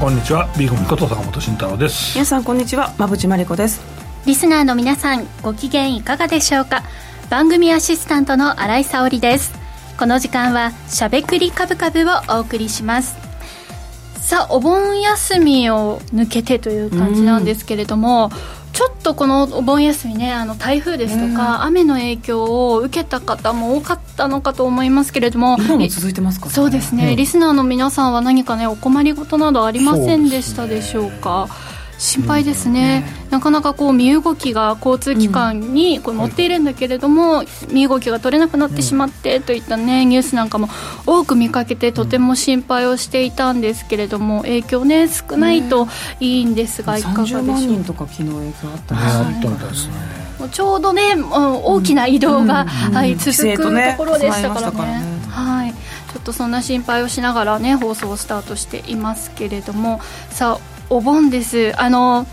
こんにちは。ビーコミこと坂本慎太郎です。皆さんこんにちは。馬淵真理子です。リスナーの皆さんご機嫌いかがでしょうか？番組アシスタントの新井沙織です。この時間はしゃべくりカブカブをお送りします。さあお盆休みを抜けてという感じなんですけれども、ちょっとこのお盆休みねあの台風ですとか、雨の影響を受けた方も多かったのかと思いますけれども今も続いてますか、ね、そうですね、うん、リスナーの皆さんは何かねお困りごとなどありませんでしたでしょうか？心配ですね、なかなかこう身動きが交通機関にこう乗っているんだけれども、身動きが取れなくなってしまってといったねニュースなんかも多く見かけてとても心配をしていたんですけれども影響ね少ないといいんですが、いかがでしょうか？人とか昨日影響あったですね、はい、ちょうどね大きな移動が、はい、続くところでしたからね。はい。ちょっとそんな心配をしながらね放送をスタートしていますけれども。さあお盆です。あの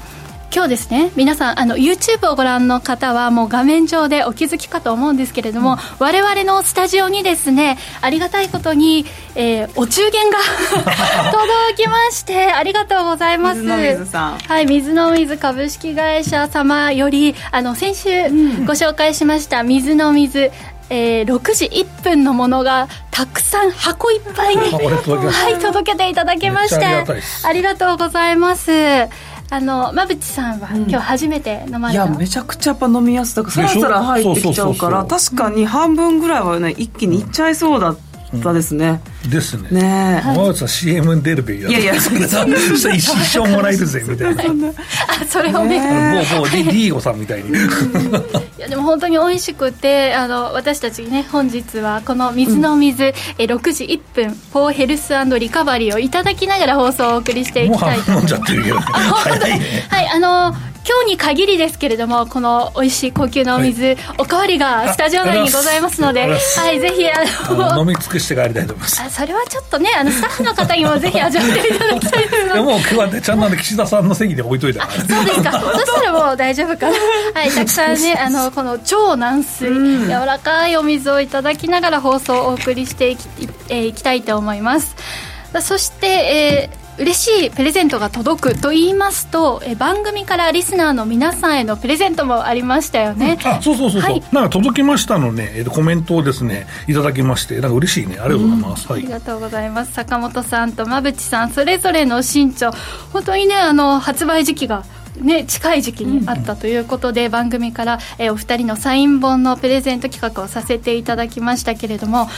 今日ですね皆さんあの YouTube をご覧の方はもう画面上でお気づきかと思うんですけれども、うん、我々のスタジオにですねありがたいことに、えー、お中元が 届きましてありがとうございます。水の水さん。はい水の水株式会社様よりあの先週ご紹介しました、水の水えー、6時1分のものがたくさん箱いっぱいに、はい、届けていただきましてありがとうございます。あの馬淵さんは、今日初めて飲まれたいやめちゃくちゃやっぱ飲みやすささらさら入ってきちゃうから確かに半分ぐらいはね一気にいっちゃいそうだったですね、うん、ですね。ね浜内さん CM に出るべきだいやいやそれさ一生もらえるぜみたいな。あそれをねもうもうリーゴさんみたいに。いやでも本当に美味しくてあの私たちね本日はこの水の水、うん、え6時1分フォーヘルスリカバリーをいただきながら放送をお送りしていきたいと思います。はいあの今日に限りですけれどもこの美味しい高級なお水、はい、おかわりがスタジオ内にございますのではいぜひあの飲み尽くして帰りたいと思います。あそれはちょっとねあのスタッフの方にもぜひ味わっていただきたいです。でも今日はねちゃんと岸田さんの席で置いといたから。そうですか。そしたらもう大丈夫かな。はいたくさんねあのこの超軟水、うん、柔らかいお水をいただきながら放送をお送りしていき,、えー、いきたいと思います。そして、えー嬉しいプレゼントが届くと言いますとえ番組からリスナーの皆さんへのプレゼントもありましたよね、うん、あそうそうそうそう、はい、なんか届きましたのね、えー、コメントをですねいただきましてなんか嬉しいね。ありがとうございます、うん。はい、ありがとうございます。坂本さんと馬淵さんそれぞれの身長本当にねあの発売時期がね、近い時期にあったということで、うん、番組から、えー、お二人のサイン本のプレゼント企画をさせていただきましたけれども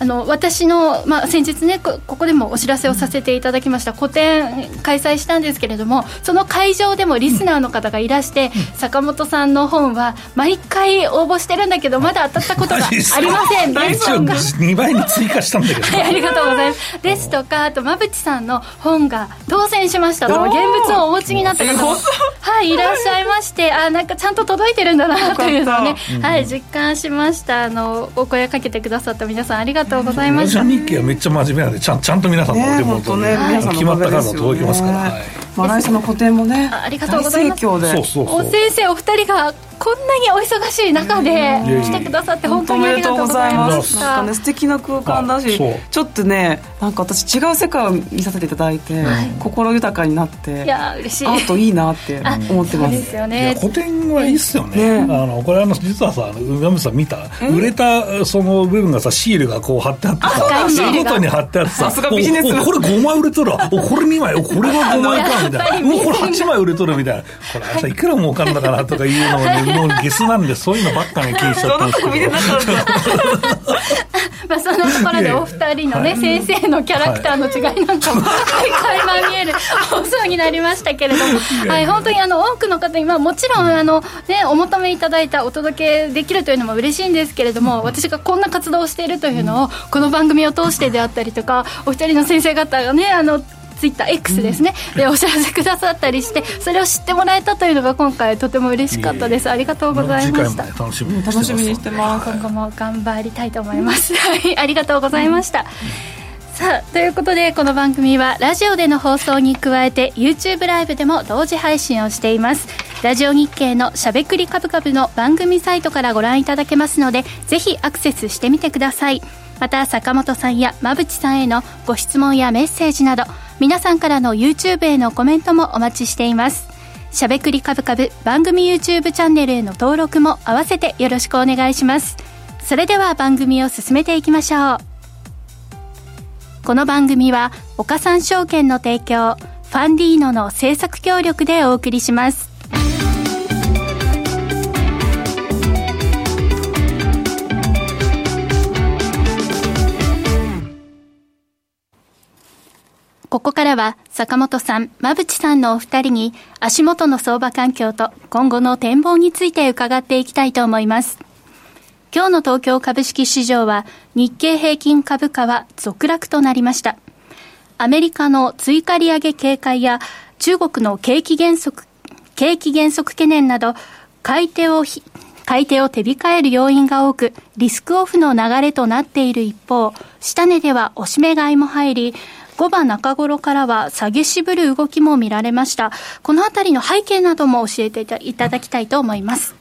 あの私の、まあ、先日ねここでもお知らせをさせていただきました個展開催したんですけれどもその会場でもリスナーの方がいらして、うん、坂本さんの本は毎回応募してるんだけどまだ当たったことが ありません。ですとか2倍に追加したんだけど、はい、ありがとうございます。ですとかあと馬淵さんの本が当選しましたと現物をお持ちになった方もはいいらっしゃいましてあなんかちゃんと届いてるんだなというのをね、はい、実感しました。あのお声かけてくださった皆さんありがとうとうございました。日記はめっちゃ真面目なんで、ちゃんちゃんと皆さんのお手元に、ね、決まった数届きますから。はい、まあ来週の個展もね、ありがとうございます。そうそうそう。お先生お二人がこんなにお忙しい中で来てくださって本当にありがとうございます。なんかね素敵な空間だしちょっとねなんか私違う世界を見させていただいて、はい、心豊かになっていや嬉しい。アートいいなって思ってます。ですよね。古典はいいっすよね、ね、あのこれあの実はさ梅本さん見た。売れたその部分がさシールがこう貼ってあってさ見事に貼ってあってささすがビジネス。これ5枚売れとるわ。これ2枚これが5枚かみたいな。もうこれ8枚売れとるみたいな。これさいくら儲かるんだかなとかいうのをねもうゲスなんでそういうのばっかね気にしちゃったんですけどまあそんなところでお二人のね、はい、先生のキャラクターの違いなんかも、はい、垣間見える放送になりましたけれども、はい、本当にあの多くの方に、まあ、もちろんあの、ね、お求めいただいたお届けできるというのも嬉しいんですけれども、私がこんな活動をしているというのをこの番組を通してであったりとかお二人の先生方がねあのツイッター X ですね、でお知らせくださったりしてそれを知ってもらえたというのが今回とても嬉しかったです。ありがとうございました。楽しみにしてます。今後も頑張りたいと思います。はい。ありがとうございました、さあということでこの番組はラジオでの放送に加えて YouTube ライブでも同時配信をしています。ラジオ日経のしゃべくりカブカブの番組サイトからご覧いただけますのでぜひアクセスしてみてください。また坂本さんや馬淵さんへのご質問やメッセージなど皆さんからの YouTube へのコメントもお待ちしています。しゃべくりカブカブ番組 YouTube チャンネルへの登録も合わせてよろしくお願いします。それでは番組を進めていきましょう。この番組は岡三証券の提供ファンディーノの制作協力でお送りします。ここからは坂本さん、馬淵さんのお二人に足元の相場環境と今後の展望について伺っていきたいと思います。今日の東京株式市場は日経平均株価は続落となりました。アメリカの追加利上げ警戒や中国の景気減速、景気減速懸念など買い手を買い手を手控える要因が多く、リスクオフの流れとなっている一方、下値では押し目買いも入り、5番中頃からは下げしぶる動きも見られました。このあたりの背景なども教えていただきたいと思います。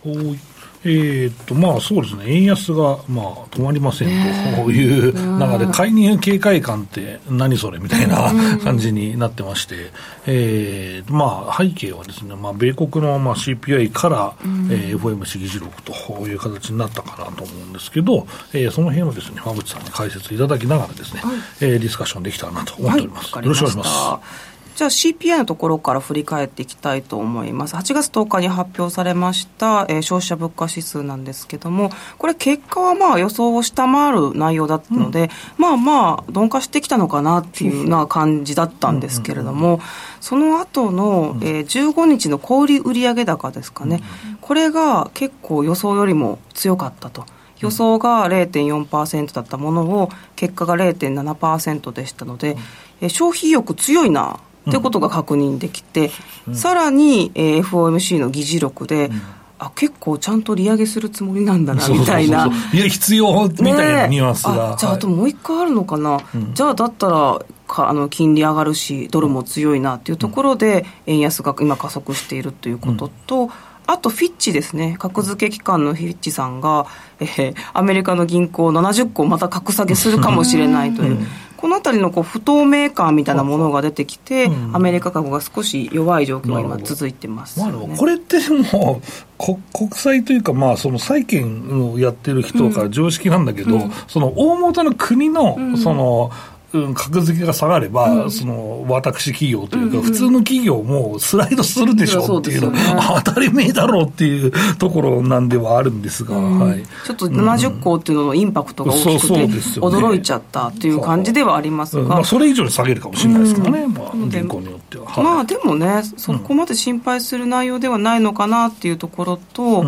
えー、っとまあそうですね、円安が、まあ、止まりませんという中で、介入警戒感って何それみたいな感じになってまして、えー、まあ、背景はですね、まあ、米国のまあ CPI から、えー、FOMC 議事録という形になったかなと思うんですけど、えー、その辺をですね、馬渕さんに解説いただきながらですね、はい、えー、ディスカッションできたらなと思っております。はい、よろしくお願いします。じゃあ CPI のところから振り返っていきたいと思います。8月10日に発表されました、えー、消費者物価指数なんですけども、これ結果はまあ予想を下回る内容だったので、うん、まあまあ鈍化してきたのかなっていうな感じだったんですけれども、その後の、えー、15日の小売売上高ですかね、これが結構予想よりも強かったと。予想が0.4%だったものを結果が0.7%でしたので、え消費意欲強いなということが確認できて、うん、さらに、えー、FOMC の議事録で、うん。あ結構ちゃんと利上げするつもりなんだなみたいな、いや、必要みたいなニュアンスが、ね、じゃあ、あともう一個あるのかな、じゃあ、だったらかあの金利上がるし、ドルも強いなっていうところで、円安が今、加速しているということと、あとフィッチですね、格付け機関のフィッチさんが、えー、アメリカの銀行70個また格下げするかもしれないという。このあたりのこう不透明感みたいなものが出てきて、うん、アメリカ株が少し弱い状況が今、続いてます、ね、まあ、これってもう国債というか、まあ、その債券をやってる人から常識なんだけど、うん、その大元の国の、その、うん、格付けが下がれば、うん、その私企業というか、うん。うん、普通の企業もスライドするでしょうっていうの、ね、当たり前だろうっていうところなんではあるんですが、うん。はい、ちょっと70個っていうののインパクトが大きくて、うんね、驚いちゃったっていう感じではありますが、まあ、それ以上に下げるかもしれないですからね、まあ、銀行によっては。はい、まあでもね、そこまで心配する内容ではないのかなっていうところと、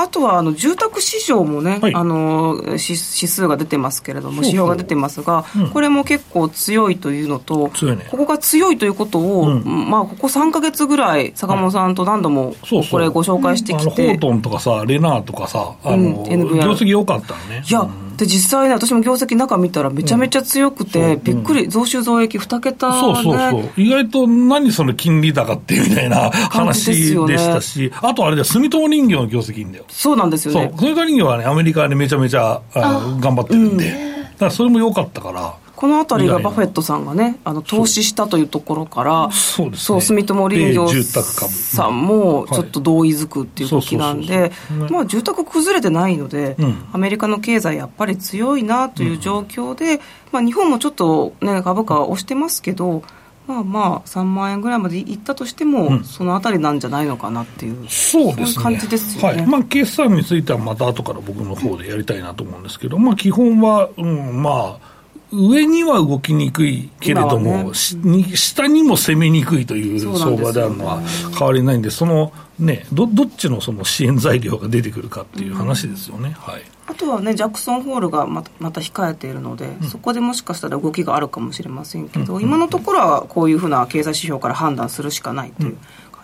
あとはあの住宅市場もね、はい、あの指指数が出てますけれども、指標が出てますが、うん、これも結構強いというのと、ね、ここが強いということを、うん、まあ、ここ3か月ぐらい、坂本さんと何度もこれ、ご紹介してきて、ホートンとかさ、レナーとかさ、あの、うん、業績良かったね。いや、で実際ね、私も業績中見たらめちゃめちゃ強くて、うん、びっくり、増収増益2桁、ね、そうそうそう。意外と何その金利高ってみたいな話でしたし、ね、あとあれだよ、住友人形の業績いいんだよ。そうなんですよね。そう、住友人形はね、アメリカでめちゃめちゃあ頑張ってるんで、だからそれも良かったから。この辺りがバフェットさんがね、あの投資したというところから、そうですね、住友林業さんもちょっと同意づくっていう動きなんで、まあ住宅崩れてないので、うん、アメリカの経済やっぱり強いなという状況で、うん、まあ日本もちょっとね、株価は押してますけど、まあまあ3万円ぐらいまでいったとしても、うん、そのあたりなんじゃないのかなっていうそうです、ね、感じですよね、はい。まあ、決算についてはまた後から僕の方でやりたいなと思うんですけど、まあ、基本は、うん、まあ上には動きにくいけれども、ね、下にも攻めにくいという相場であるのは変わりないんで、そのね、どどっちのその支援材料が出てくるかっていう話ですよね。うん、はい。あとはね、ジャクソンホールがまたまた控えているので、うん、そこでもしかしたら動きがあるかもしれませんけど、うん、今のところはこういうふうな経済指標から判断するしかないという感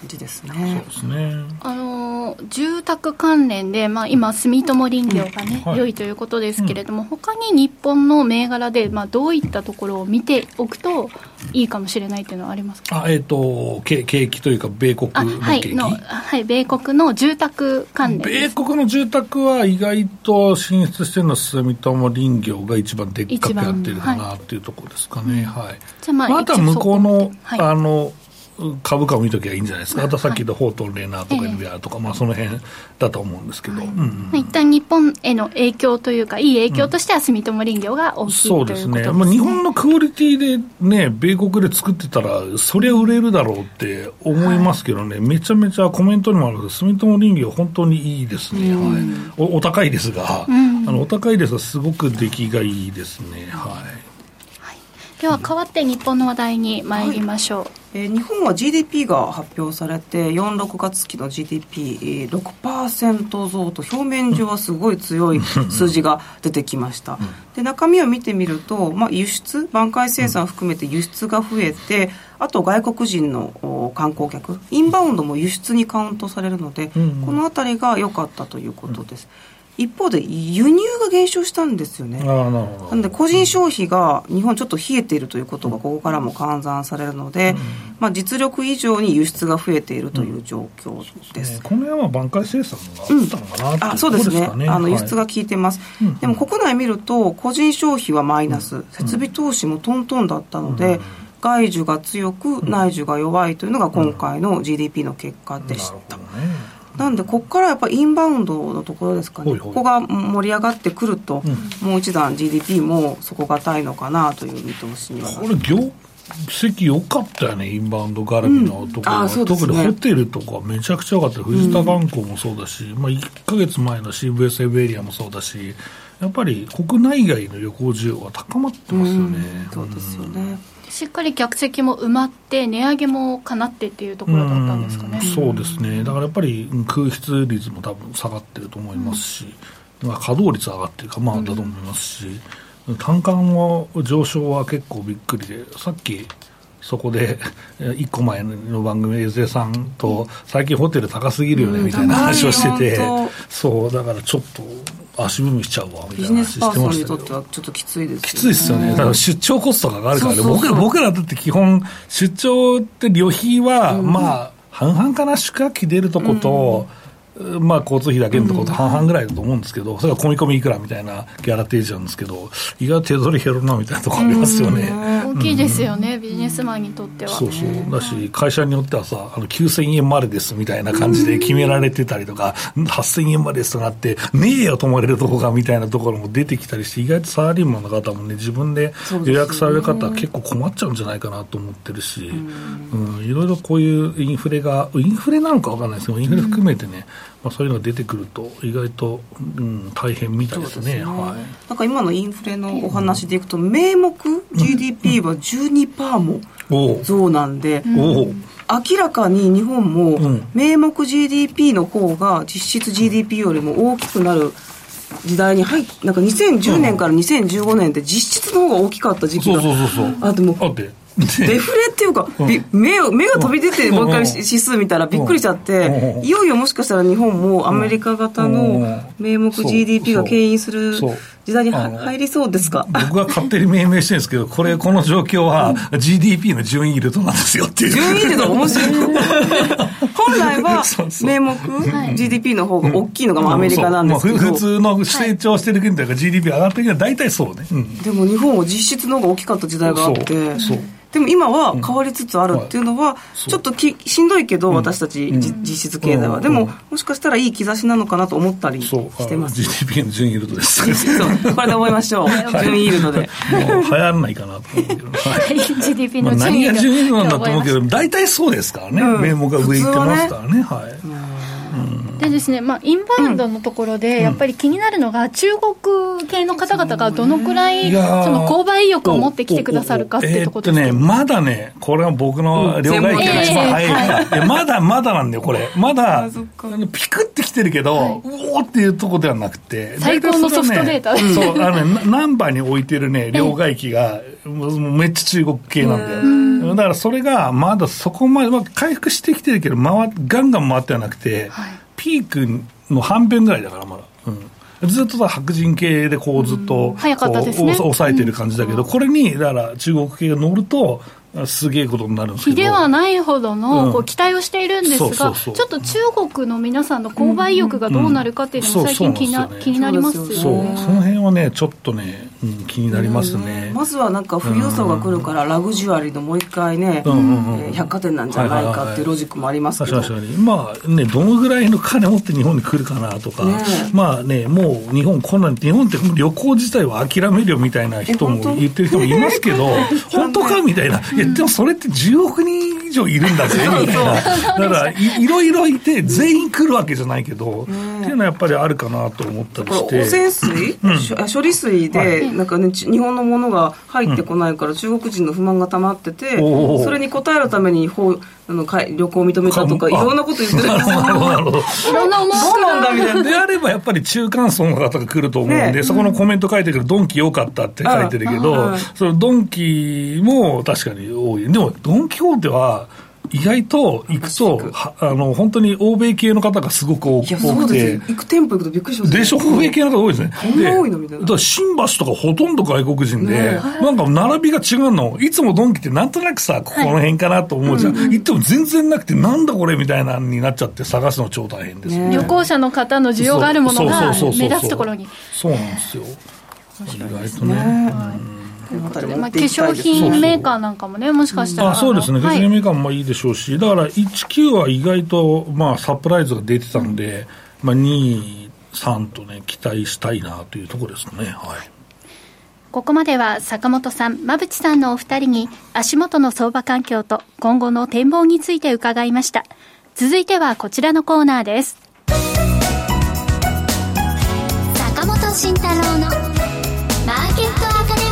じですね。そうですね。あのの住宅関連で、まあ、今、住友林業がね、うん。はい、良いということですけれども、うん、他に日本の銘柄で、まあ、どういったところを見ておくといいかもしれないというのはありますか？あ、えーと、景気というか、米国のはいの、はい、米国の住宅関連米国の住宅は意外と進出してるのは住友林業が一番でっかくやってるかなっていうところですかね。はい、じゃあ、まあ、あとは向こうの、はい、あの株価を見ときゃいいんじゃないですか、あとさっき言ったフォートレーナーとか NBR とか、まあ、その辺だと思うんですけど、はい。うん一旦日本への影響というか、いい影響としては住友林業が大きい、そうですね、まあ、日本のクオリティでね、米国で作ってたら、そりゃ売れるだろうって思いますけどね、はい、めちゃめちゃコメントにもあるけど、住友林業、本当にいいですね、はい、おお高いですが、うん、あのお高いですが、すごく出来がいいですね。はい。では代わって日本の話題に参りましょう、はい、えー、日本は GDP が発表されて46月期の GDP6% 増と表面上はすごい強い数字が出てきました。で中身を見てみると、まあ、輸出挽回生産を含めて輸出が増えてあと外国人の観光客インバウンドも輸出にカウントされるので、この辺りが良かったということです、うん一方で輸入が減少したんですよね。なので個人消費が日本ちょっと冷えているということがここからも換算されるので、うん、まあ、実力以上に輸出が増えているという状況です。うん、この辺は挽回生産があったのかな、うん、あそうですね。あの輸出が効いてます、はい、でも国内見ると個人消費はマイナス、設備投資もトントンだったので、外需が強く内需が弱いというのが今回の GDP の結果でした。ねなんでここからやっぱインバウンドのところですかね、ここが盛り上がってくると、うん、もう一段 GDP も底堅いのかなという見通しにはこれ業績良かったよね、インバウンド絡みのところ、うん。ね、特にホテルとかめちゃくちゃ良かった、藤田観光もそうだし、うん、まあ、1か月前の CVS セブエリアもそうだし、やっぱり国内外の旅行需要は高まってますよね。うん、そうですよね、しっかり客席も埋まって、値上げもかなってっていうところだったんですかね。うそうですね。だからやっぱり空室率も多分下がってると思いますし、うん、まあ、稼働率上がってるか、まあ、だと思いますし、うん、単価の上昇は結構びっくりで、さっき、そこで、一個前の番組、江瀬さんと、最近ホテル高すぎるよね、みたいな話をしてて、そう、だからちょっと、足踏みしちゃうわみたいな。話してましたビジネスパーソンにとってはちょっときついです、ね、きついですよね。だから出張コストが上がるからね僕ら僕らだって基本出張って旅費は、うん、まあ半々かな宿泊費出るとこと、うんまあ、交通費だけのところと半々ぐらいだと思うんですけど、それは込み込みいくらみたいなギャラ提示なんですけど、意外と手取り減るなみたいなところありますよね。大きいですよね、ビジネスマンにとっては。そうそう。だし、会社によってはさ、あの9000円までですみたいな感じで決められてたりとか、8000円までですとなって、ねえよ、泊まれるとこがみたいなところも出てきたりして、意外とサラリーマンの方もね、自分で予約される方は結構困っちゃうんじゃないかなと思ってるし、うん、いろいろこういうインフレが、インフレなのか分かんないですけど、インフレ含めてね、まあ、そういうのが出てくると意外と、うん、大変みたいですね、ね、はい、なんか今のインフレのお話でいくと、名目 GDP は12%も増なんで、う。ん、明らかに日本も名目 GDP の方が実質 GDP よりも大きくなる時代に入っなんか2010年から2015年って実質の方が大きかった時期があってもデフレっていうか、うん、目目が飛び出てもう一回指数見たらびっくりしちゃって、いよいよもしかしたら日本もアメリカ型の名目 GDP が牽引する時代に入りそうですか？僕が勝手に命名してるんですけど、これ、この状況は GDP の順位ルートなんですよっていう。順位ルート面白い。本来は 名目 GDP の方が大きいのがアメリカなんですけど、普通の成長してる国というか GDP 上がってるけど大体そうね、でも日本は実質の方が大きかった時代があって。そう。でも今は変わりつつあるっていうのは、ちょっときしんどいけど、私たち、実質経済は、でも、もしかしたらいい兆しなのかなと思ったりしてます。GDP の順位ルートです。これで思いましょう。順位ルートで。流行らないかなと思うけど。GDP の順位。何が順位なんだと思うけど、大体そうですからね。名目が上行ってますからね。はい。でですね、まあ、インバウンドのところで、やっぱり気になるのが、中国系の方々がどのくらい、その購買意欲を持ってきてくださるかっていうところですね、まだね、これは僕の両替機が一番早い。から、まだまだなんだよ、これ。まだ、ピクってきてるけど、うおーっていうところではなくて、最高のソフトデータ、そう、あのね、ナンバーに置いてるね、両替機が、めっちゃ中国系なんだよ。だからそれがまだそこまで、まあ、回復してきてるけど、回ガンガン回ってはなくて、はいピークの半分ぐらいだから、まだ。うん。ずっと白人系でこうずっと、早かったですね。抑えてる感じだけど、これにだから中国系が乗るとすげえことになるんですけど。比ではないほどの、うん。こう期待をしているんですが、ちょっと中国の皆さんの購買意欲がどうなるかっていうのも最近気にな,、気になりますよね。そう、その辺はね、ちょっとね、うん、気になりますね。まずはなんか富裕層が来るからラグジュアリーのもう一回ね、うんうんうんえー百貨店なんじゃないかっていうロジックもありますけど、まあね、どのぐらいの金持って日本に来るかなとか、まあね、もう日本こんなん、日本って旅行自体は諦めるよみたいな人も言ってる人もいますけど、本 当かみたいな。いや、でもそれって10億人以上いるんだぜ、みたいな。だからい、いろいろいて、全員来るわけじゃないけど、っていうのはやっぱりあるかなと思ったりして。汚染水、処理水で、なんかね、ち日本のものが入ってこないから、中国人の不満が溜まってて、それに応えるためにほうあのかい旅行を認めたとか、いあろんなこと言ってるんですよ。いろんな思どうなんだみたいな。であればやっぱり中間層の方が来ると思うんで、ねそこのコメント書いてるけど、ドンキ良かったって書いてるけうんどうん、そのドンキも確かに多い。でも、ドン・キホーテは、意外と行くと、はあの、本当に欧米系の方がすごく多くてですよ。。行く店舗行くとびっくりしますよでしょ、欧米系の方多いですね。こんな多いのみたいなだから新橋とかほとんど外国人で、ねなんか並びが違うの。いつもドンキってなんとなくさ、ここの辺かなと思うじゃん。行っても全然なくて、なんだこれみたいなのになっちゃって探すの超大変ですよね旅行者の方の需要があるものが目立つところに。そうなんですよ。意外とね。ねということでまあ、化粧品メーカーなんかもね、もしかしたら。あそうですね、化はい粧メーカーもいいでしょうし、だから19は意外と、まあ、サプライズが出てたんで、まあ、2、3とね、期待したいなというところですかね。はい。ここまでは坂本さん、馬淵さんのお二人に足元の相場環境と今後の展望について伺いました。続いてはこちらのコーナーです。坂本慎太郎のマーケットアカデミ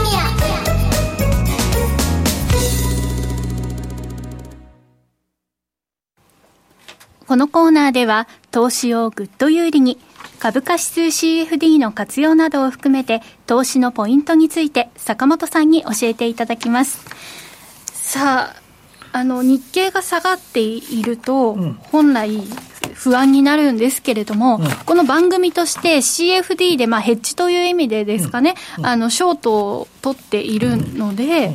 このコーナーでは投資をぐっと有利に株価指数 CFD の活用などを含めて投資のポイントについて坂本さんに教えていただきます。さああの日経が下がっていると、本来不安になるんですけれども、この番組として CFD で、まあ、ヘッジという意味でですかね、あのショートを取っているので、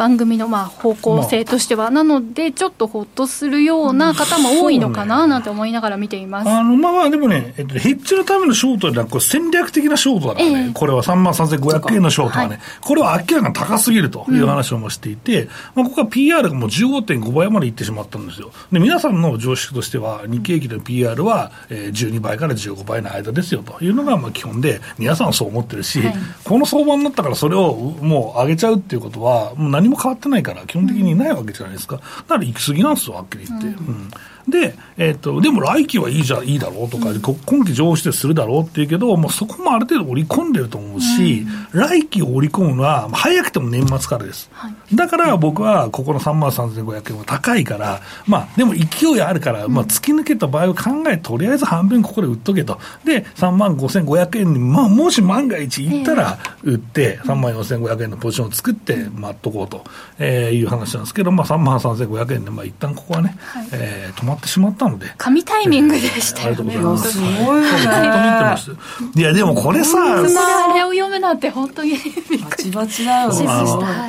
番組のまあ方向性としては、なので、ちょっとほっとするような方も多いのかななんて思いながら見ています。あの、まあまあ、でもね、えっと、ヘッジのためのショートでは、これ戦略的なショートだからね、ええ。これは3万3500円のショートはね、はい。これは明らかに高すぎるという話をもしていて、まあ、ここは PR がもう15.5倍までいってしまったんですよ。で、皆さんの常識としては、日経平均の PR は、えー12倍から15倍の間ですよというのがまあ基本で、皆さんはそう思ってるし、はい。この相場になったからそれをもう上げちゃうっていうことは、もう何も変わってないから、基本的にないわけじゃないですか。だから行き過ぎなんですよ、はっきり言って。うんで、えっと、でも来期はいいじゃん、いいだろうとか、こ今期上してするだろうっていうけど、もうそこもある程度織り込んでると思うし、来期を織り込むのは、早くても年末からです。だから僕は、ここの3万3500円は高いから、まあ、でも勢いあるから、まあ、突き抜けた場合を考え、とりあえず半分ここで売っとけと。で、3万5500円に、まあ、もし万が一いったら、売って、3万4500円のポジションを作って、待っとこうと、えーいう話なんですけど、まあ、3万3500円で、まあ、一旦ここはね、えー止まってしまったので、神タイミングでしたよね。ありがとうございます。すごいねずっと見てました。いや、でもこれさ、あれを読むなんて本当に。バチバチだよ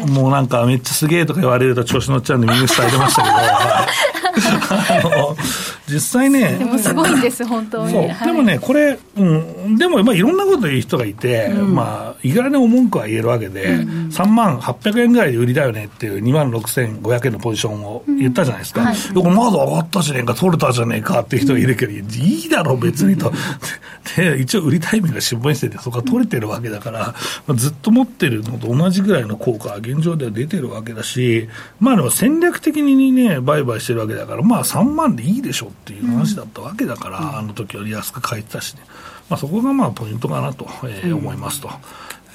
もうなんかめっちゃすげえとか言われると調子乗っちゃうんで耳塞いでましたけど、実際ね、でもすごいんです、本当に。そう、はいでもね、これ、うん、でも、まあ、いろんなこと言う人がいて、まあ、いくらでも文句は言えるわけで、3万800円ぐらいで売りだよねっていう2万6500円のポジションを言ったじゃないですか。はいでこれまだ上がったじゃねえか、取れたじゃねえかっていう人がいるけど、いいだろ、別にと。で、一応売りタイミングが新聞してて、そこは取れてるわけだから、まあ、ずっと持ってるのと同じぐらいの効果は現状では出てるわけだし、まあでも戦略的にね、売買してるわけだから、まあ3万でいいでしょっていう話だったわけだから、あの時より安く買えてたしね。まあそこがまあポイントかなと、えー思いますと。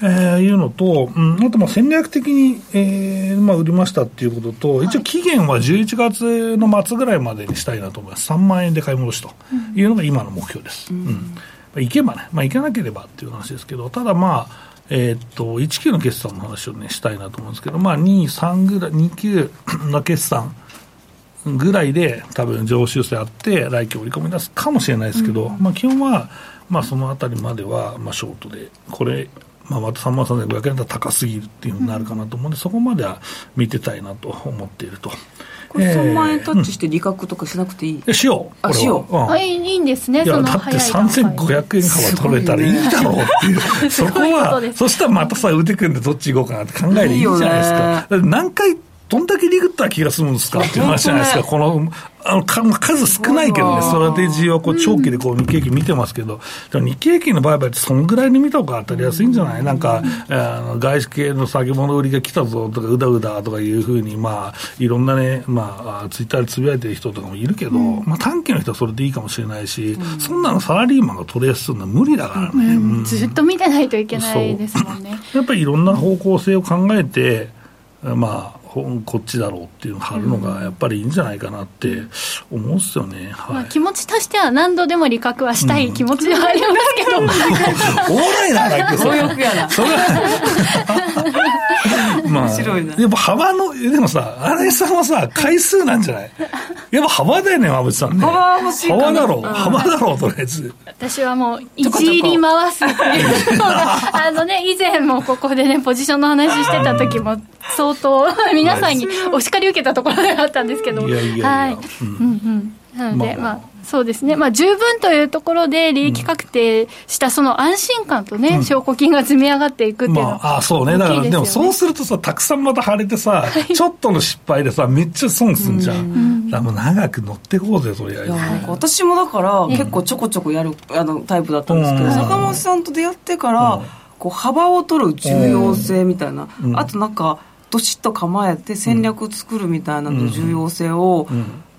えーいうのと、うん、あとまあ戦略的に、えーまあ、売りましたっていうことと、一応期限は11月の末ぐらいまでにしたいなと思います。3万円で買い戻しというのが今の目標です。うんまあ、行けばね、まあ、行けなければっていう話ですけど、ただまあ、えーっと、19の決算の話をね、したいなと思うんですけど、まあ、2、3ぐらい、2級の決算ぐらいで、多分上修正あって、来期織り込み出すかもしれないですけど、まあ、基本は、まあ、そのあたりまでは、まあ、ショートで、これ、まあ、また3万3500円だったら高すぎるっていうふうになるかなと思うんで、そこまでは見てたいなと思っていると。これ3万円タッチして利確とかしなくていい、えー、しよう。あ、しよう。うん、いいんですね、いや、だって3500円幅取れたらいいだろうっていう。そこは、そしたらまたさ、腕組んでどっち行こうかなって考えでいいじゃないですか。いい何回どんだけリグった気がするんですか？っていう話じゃないですか、このあの数少ないけどね、ストラテジーはこう長期でこう日経平均見てますけど、うん、日経平均の売買って、そのぐらいに見た方が当たりやすいんじゃない、なんか、あの外資系の先物売りが来たぞとか、うだうだとかいうふうに、まあ、いろんなね、まあ、ツイッターでつぶやいてる人とかもいるけど、うん、まあ、短期の人はそれでいいかもしれないし、うん、そんなのサラリーマンが取りやすいのは無理だからね。ずっと見てないといけないですもんね。やっぱりいろんな方向性を考えて、まあ、こっちだろうっていうのを貼るのがやっぱりいいんじゃないかなって思うんですよね、はい、まあ、気持ちとしては何度でも利確はしたい気持ちはありますけど、うん、お笑いなだけどそう欲やな。それ まあ、やっぱ幅のでもさ新井さんはさ回数なんじゃない？やっぱ幅だよね馬渕さんね。幅欲しい幅だろう、幅だろうとりあえず。私はもういじり回すっていうのがあのね以前もここでねポジションの話してた時も相当 皆さんにお叱り受けたところがあったんですけど。も。いやいやいや。はい。うん、うんうん。なので、まあ、まあ、そうですね、まあ、十分というところで利益確定したその安心感とね、うん、証拠金が積み上がっていくっていうのは、まあ、あそうね、だからでもそうするとさ、たくさんまた腫れてさ、はい、ちょっとの失敗でさ、めっちゃ損すんじゃん。うん、だもう長く乗ってこうぜ、とりあえず。私もだから、結構ちょこちょこやるあのタイプだったんですけど、坂本さんと出会ってから、こう幅を取る重要性みたいな、あとなんか、どしっと構えて戦略作るみたいなの重要性を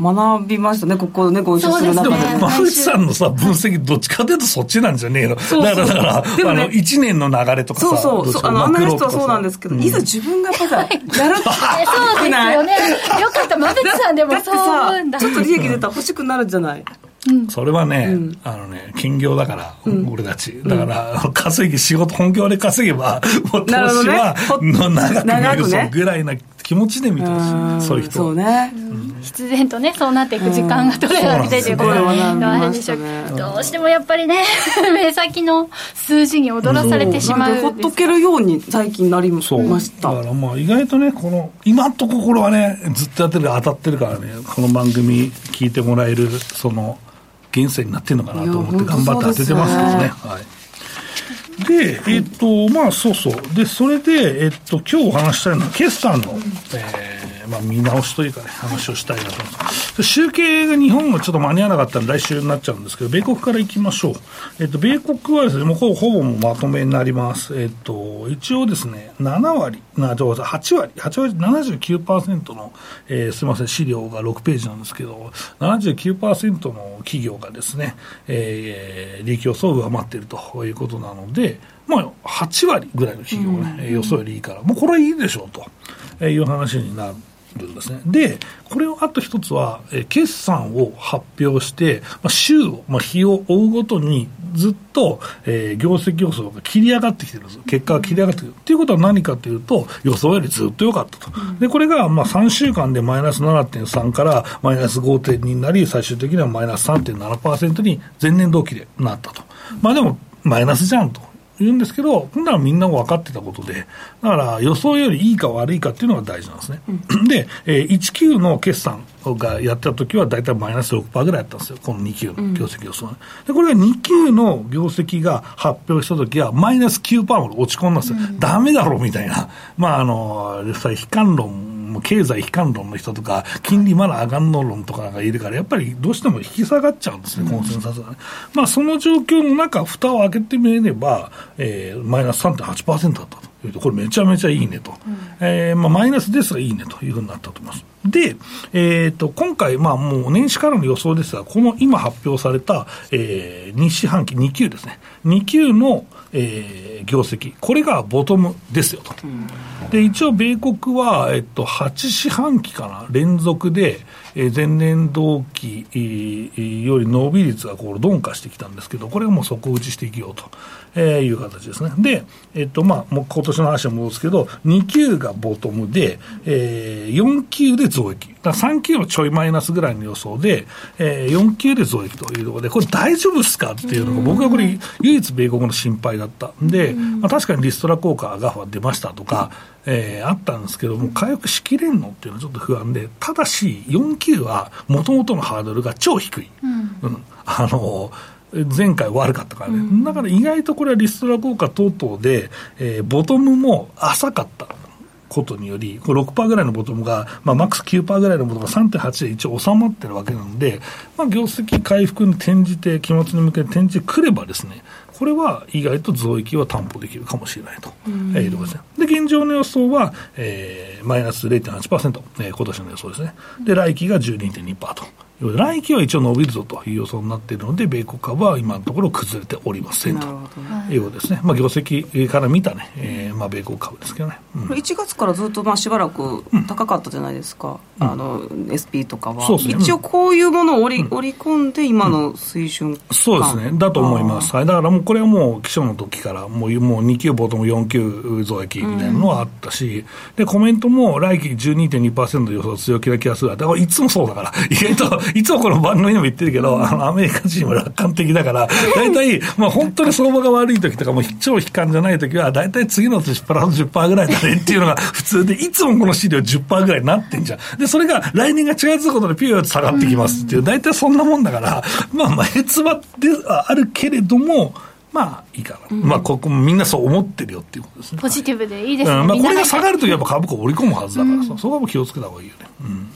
学びましたね、ここね、ご一緒する中で。でも、馬さんのさ、分析、どっちかというとそっちなんじゃね。えの。そう。だから、だから、ね、あの、1年の流れとかさ。そうそう、あの、あの人はそうなんですけど、いざ自分がまだ、やるってそうですよね。よかった、馬渕さんでもそう思うんだ。ちょっと利益出たら欲しくなるんじゃないそれはね、うん、あのね、兼業だから、うん、俺たち。だから、稼ぎ、仕事、本業で稼げば、もう投資は、の長く見る、ね、ぐらいな気持ちで見てほしい。そういう人。そうね。必然とね、そうなっていく時間が取れなくてということあれでしょう。どうしてもやっぱりね、目先の数字に踊らされてしまう。ほっとけるように最近なりました？だからまあ意外とね、この、今んところはね、ずっとやってる当たってるからね、この番組聞いてもらえる、その、源泉になってるのかなと思って頑張って当ててますけどね。はい。で、えっと、まあ、そうそう。で、それで、えっと、今日お話したいのは、決算の、えーまあ、見直しというかね、話をしたいなと思います。集計が日本がちょっと間に合わなかったら来週になっちゃうんですけど、米国から行きましょう。えっと、米国はですね、もうほぼほぼまとめになります。えっと、一応ですね、7割、な、8割、8割、79%の、えー、すみません、資料が6ページなんですけど、79%の企業がですね、えー、利益予想上回っているということなので、まあ、8割ぐらいの企業がね、予想よりいいから、もうこれはいいでしょうという話になるんですね。で、これをあと一つは、え決算を発表して、まあ、週を、まあ、日を追うごとに、ずっと、えー、業績予想が切り上がってきてるんです。結果が切り上がってくる。ということは何かというと、予想よりずっと良かったと。で、これが、まあ、3週間でマイナス7.3からマイナス5.2になり、最終的にはマイナス3.7%に前年同期でなったと。まあでも、マイナスじゃんと。言うんですけど、今度はみんなも分かってたことで、だから予想よりいいか悪いかっていうのが大事なんですね。うん、で、えー、19の決算がやった時は大体マイナス6%ぐらいやったんですよ、この2級の業績予想、ね、で、これが2級の業績が発表した時はマイナス9%まで落ち込んだんですよ。うん、ダメだろみたいな。まあ、あの、悲観論も経済悲観論の人とか、金利まだ上がんの論とかがいるから、やっぱりどうしても引き下がっちゃうんですね、コンセンサスがね。まあ、その状況の中、蓋を開けてみれば、えー、マイナス3.8%だったと。いうと、これめちゃめちゃいいねと。うん、えー、まあ、マイナスですがいいねというふうになったと思います。で、えーと、今回、まあ、もう年始からの予想ですが、この今発表された、えー、2四半期、2級ですね、2級の、えー、業績、これがボトムですよと。で、一応、米国は、えっと、8四半期かな、連続で、えー、前年同期、えー、より伸び率がこう鈍化してきたんですけど、これがもう底打ちしていきようと。えー、いう形ですね。で、えっと、まあ、もう今年の話は戻すけど、2級がボトムで、えー、4級でず増益。だから3級のちょいマイナスぐらいの予想で、えー、4級で増益というところで、これ大丈夫ですかっていうのが、僕はこれ、唯一米国の心配だった。ん。で、まあ、確かにリストラ効果が出ましたとか、えー、あったんですけども、回復しきれんのっていうのはちょっと不安で、ただし、4級はもともとのハードルが超低い。うん、うん、あの前回悪かったからね、うん、だから意外とこれはリストラ効果等々で、えー、ボトムも浅かったことにより、これ6%ぐらいのボトムが、まあ、マックス9%ぐらいのボトムが3.8で一応収まってるわけなので、まあ、業績回復に転じて、期末に向けて転じてくればですね、これは意外と増益は担保できるかもしれないというところですね。で、現状の予想は、えー、マイナス0.8%、えー、今年の予想ですね。で、来期が12.2%と。来期は一応伸びるぞという予想になっているので、米国株は今のところ崩れておりませんと。いうことですね、まあ、業績から見たね、えーまあ、米国株ですけどね、うん、1月からずっとまあしばらく高かったじゃないですか、うん、あの SP とかは、ね、一応こういうものを織り,、織り込んで、今の水準、そうですね、だと思います、はい、だからもうこれはもう、基礎の時からもう、もう2級ボトム、4級増益みたいなのはあったし、でコメントも来期12.2%予想強気な気がするだからいつもそうだから、意外といつもこの番組でも言ってるけど、あの、アメリカ人は楽観的だから、大体、まあ本当に相場が悪い時とか、もう超悲観じゃない時は、大体次の年プラス10%ぐらいだねっていうのが普通で、いつもこの資料10%ぐらいになってんじゃん。で、それが来年が違うことでピューと下がってきますっていう、大体そんなもんだから、まあ前つばであるけれども、まあいいかな、うん、まあここもみんなそう思ってるよっていうことですね。ポジティブでいいですね。うん、まあこれが下がるとやっぱ株価を織り込むはずだからさ、うん、そこはもう気をつけた方がいいよね。うん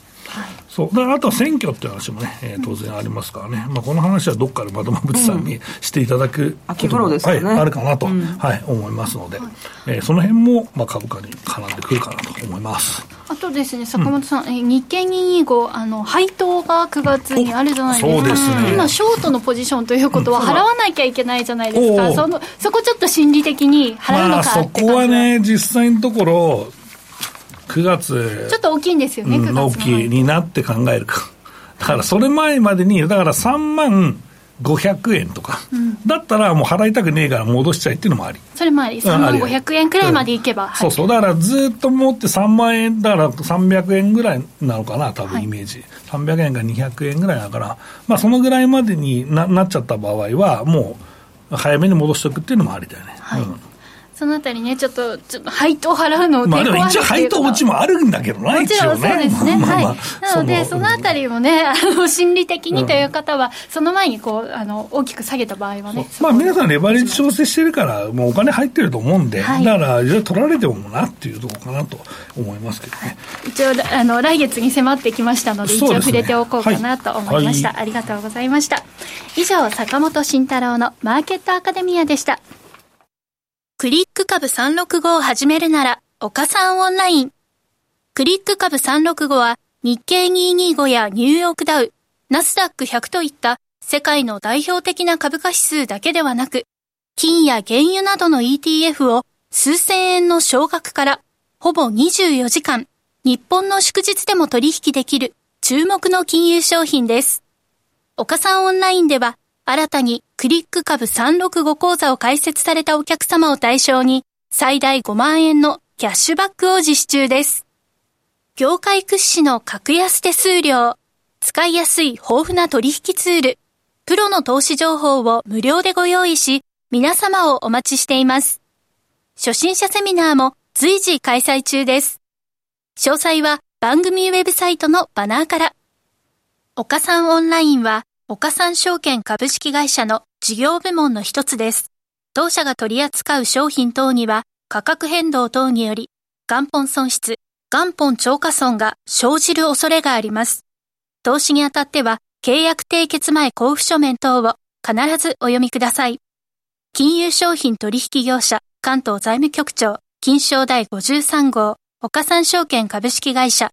そう。だからあとは選挙っていう話もね、えー、当然ありますからね、まあ、この話はどっかでまとまぶさんにしていただく秋頃ですね、はい、あるかなと、うん、はい、思いますので、はい、えー、その辺も、まあ、株価に絡んでくるかなと思います。あとですね坂本さん、うん、日経225あの配当が9月にあるじゃないですか。そうですね。今ショートのポジションということは払わなきゃいけないじゃないですか、うん、そのそこちょっと心理的に払うのかって感じ、まあ、そこはね実際のところ9月。ちょっと大きいんですよね、うん、大きいになって考えるか。だからそれ前までに、だから3万500円とか、うん、だったらもう払いたくねえから戻しちゃいっていうのもあり。それもあり、3万500円くらいまでいけば。うん。そうそう、だからずっと持って3万円、だから300円ぐらいなのかな、多分イメージ。はい、300円か200円ぐらいだから、まあそのぐらいまでにななっちゃった場合は、もう早めに戻しておくっていうのもありだよね。はい、うんそのあたりね、ちょっと、ちょっと配当払うのまあでも一応配当落ちもあるんだけどな、もちろんそうですね。はい。なので、そのあたりもね、あの、心理的にという方は、その前にこう、あの、大きく下げた場合はね。まあ皆さんレバレッジ調整してるから、もうお金入ってると思うんで、だから、いろいろ取られてもなっていうところかなと思いますけどね。一応、あの、来月に迫ってきましたので、一応触れておこうかなと思いました。ありがとうございました。以上、坂本慎太郎のマーケットアカデミアでした。クリック株365を始めるなら、岡さんオンライン。クリック株365は日経225やニューヨークダウ、ナスダック100といった世界の代表的な株価指数だけではなく、金や原油などの ETF を数千円の少額からほぼ24時間、日本の祝日でも取引できる注目の金融商品です。岡さんオンラインでは新たにクリック株365講座を開設されたお客様を対象に最大5万円のキャッシュバックを実施中です。業界屈指の格安手数料、使いやすい豊富な取引ツール、プロの投資情報を無料でご用意し、皆様をお待ちしています。初心者セミナーも随時開催中です。詳細は番組ウェブサイトのバナーから。岡さんオンラインは岡三証券株式会社の事業部門の一つです。当社が取り扱う商品等には価格変動等により元本損失、元本超過損が生じる恐れがあります。投資にあたっては契約締結前交付書面等を必ずお読みください。金融商品取引業者関東財務局長金賞第53号岡三証券株式会社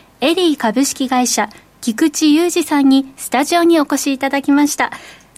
エリー株式会社、菊池雄二さんにスタジオにお越しいただきました。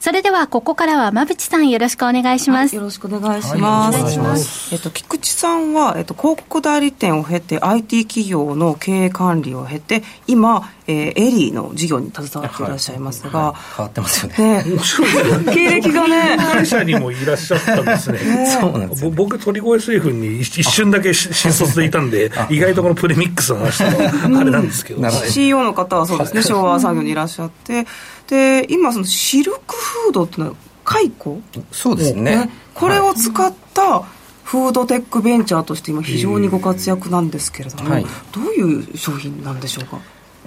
それではここからは馬淵さんよろしくお願いします、はい、よろしくお願いします、はい、えっと菊池さんはえっと広告代理店を経て IT 企業の経営管理を経て今、えー、エリーの事業に携わっていらっしゃいますが、はい、変わってますよね、ね、面白い経歴がね会社にもいらっしゃったんですねそうなんです僕鳥越水粉に一瞬だけ新卒でいたんで意外とこのプレミックスの話とかあれなんですけど、CEO の方はそうですね昭和産業にいらっしゃってで今そのシルクフードってのは蚕そうですね、ね、これを使ったフードテックベンチャーとして今非常にご活躍なんですけれども、はい、どういう商品なんでしょうか？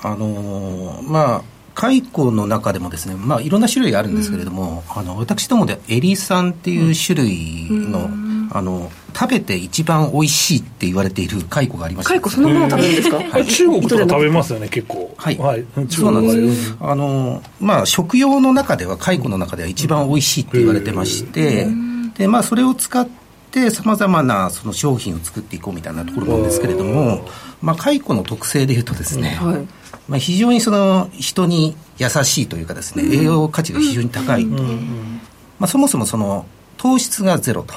あのー、まあ蚕の中でもですね、まあ、いろんな種類があるんですけれども、うん、あの私どもでエリ酸っていう種類の、うん、あの食べて一番美味しいって言われている蚕がありまして。蚕そのもの食べるんですか、はい、中国とか食べますよね結構。はい、はい、そうなんです。あのまあ食用の中では蚕の中では一番美味しいって言われてまして。でまあそれを使ってさまざまなその商品を作っていこうみたいなところなんですけれども、まあ、蚕の特性でいうとですね、はい。まあ、非常にその人に優しいというかですね、栄養価値が非常に高い、まあ、そもそもその糖質がゼロと。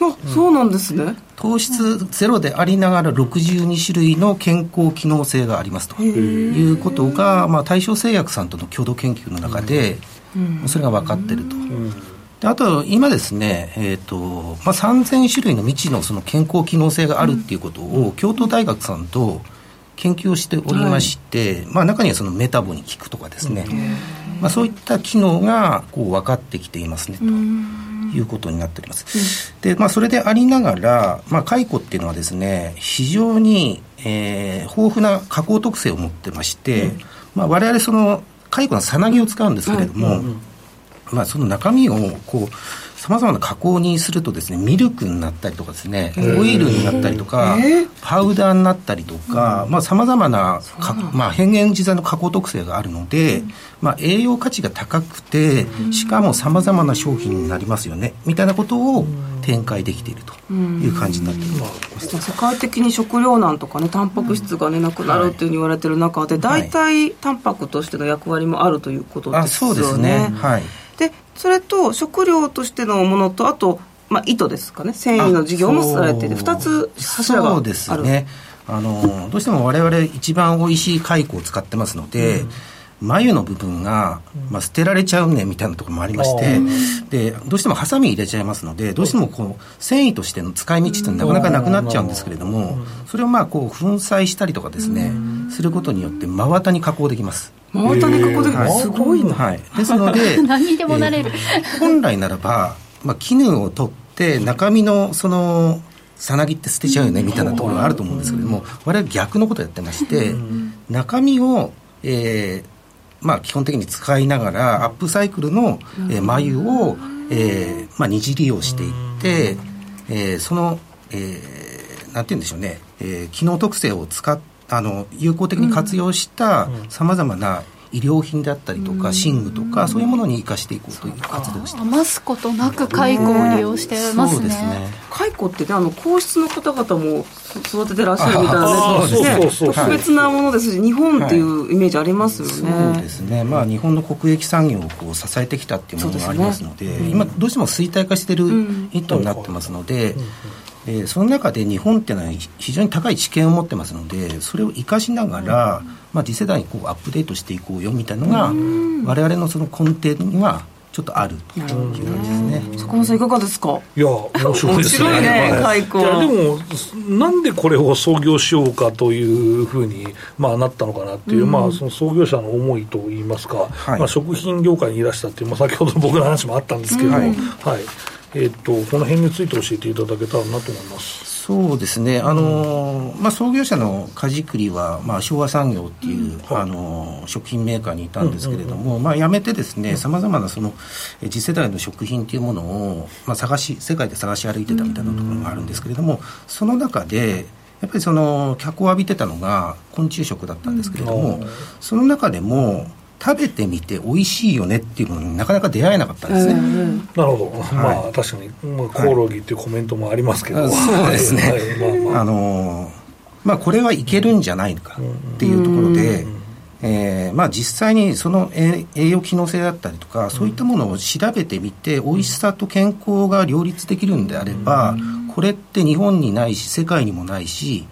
あそうなんですね。糖質ゼロでありながら62種類の健康機能性がありますと。いうことが、まあ、大正製薬さんとの共同研究の中で、それが分かってると。であと今ですね、えーとまあ、3000種類の未知のその健康機能性があるっていうことを、京都大学さんと研究をしておりまして、はい、まあ、中にはそのメタボに効くとかですね、まあ、そういった機能がこう分かってきていますねと。いうことになっております。で、まあ、それでありながら、まあ、蚕っていうのはですね、非常に、えー、豊富な加工特性を持ってまして、うん、まあ、我々その、蚕のさなぎを使うんですけれども、うんうん、まあ、その中身を、こう、さまざまな加工にするとですねミルクになったりとかですねオイルになったりとかパウダーになったりとかさまざ、まなまあ、変幻自在の加工特性があるので、まあ、栄養価値が高くてしかもさまざまな商品になりますよねみたいなことを展開できているという感じになっています、世界的に食糧難とかねタンパク質がねなくなるっていうふうに言われてる中で、大体タンパクとしての役割もあるということですよね。そうですね。はい。でそれと食料としてのものとあと、まあ、糸ですかね。繊維の事業もされていて2つ柱があるそうですね。あのどうしても我々一番おいしい蚕を使ってますので、うん眉の部分が、まあ、捨てられちゃうねみたいなところもありまして、でどうしてもハサミ入れちゃいますのでどうしてもこう繊維としての使い道ってなかなかなくなっちゃうんですけれどもそれをまあこう粉砕したりとかですねすることによって真綿に加工できます。真綿に加工できます、す。ごいな、はい、ですので何にでもなれる、えー、本来ならば、まあ、絹を取って中身のそのさなぎって捨てちゃうよねみたいなところがあると思うんですけれども我々逆のことやってまして中身を、えー、まあ、基本的に使いながらアップサイクルの、えー、眉を、えーまあ、二次利用していって、えー、その、えー、なんて言うんでしょうね、えー、機能特性を使っあの有効的に活用したさまざまな医療品であったりとか寝具とかそういうものに生かしていこうという活動をして余す。ことなく蚕を利用してますね。蚕、ってねあの皇室の方々も育ててらっしゃるみたいなね。特別なものですし日本っていうイメージありますよね、そうですね。まあ日本の国益産業をこう支えてきたっていうものがありますので、ね、今どうしても衰退化してる一途になってますので、えー、その中で日本っていうのは非常に高い知見を持ってますのでそれを生かしながら、まあ、次世代にこうアップデートしていこうよみたいなのが我々のその根底にはちょっとあるという感じですね。坂本さんいかがですか？いや面白いですね。ねいやでもなんでこれを創業しようかというふうにまあなったのかなっていう、うん、まあその創業者の思いといいますか、はい、まあ食品業界にいらしたっていうまあ先ほど僕の話もあったんですけど、うん、はい。えーと、この辺について教えていただけたらなと思います。そうですね、あのまあ、創業者の梶栗は、まあ、昭和産業っていう、うん、あの食品メーカーにいたんですけれども、うんうんうん、まあ、辞めてですねさまざまなその次世代の食品っていうものを、まあ、探し世界で探し歩いてたみたいなところがあるんですけれども、その中でやっぱりその脚を浴びてたのが昆虫食だったんですけれども、その中でも食べてみて美味しいよねっていうのになかなか出会えなかったんですね、なるほど、まあ確かに、まあ、コオロギっていうコメントもありますけど、あそうですね。はい。まあまあ。あのーまあこれはいけるんじゃないのかっていうところで、えーまあ、実際にそのえー栄養機能性だったりとか、そういったものを調べてみて、美味しさと健康が両立できるんであれば、これって日本にないし、世界にもないし、